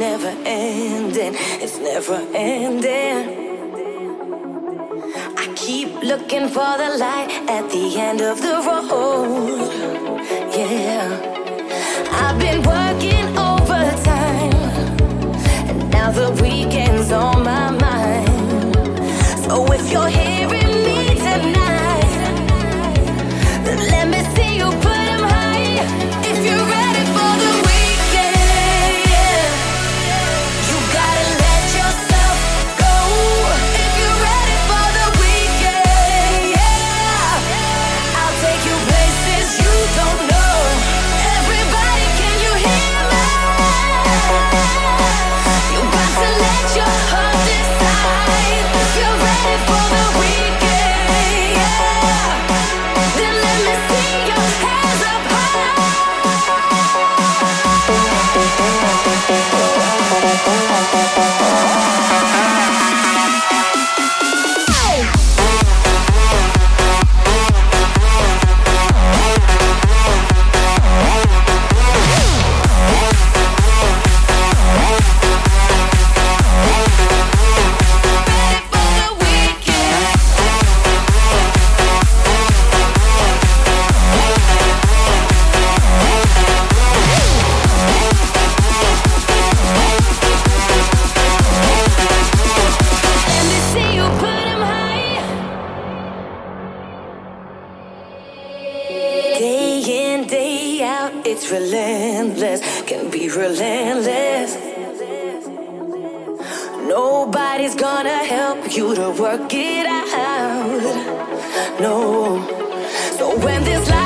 never ending, it's never ending. I keep looking for the light at the end of the road. Yeah, I've been working overtime, and now the weekend's it's relentless. Can be relentless. Nobody's gonna help you to work it out. No. So when this life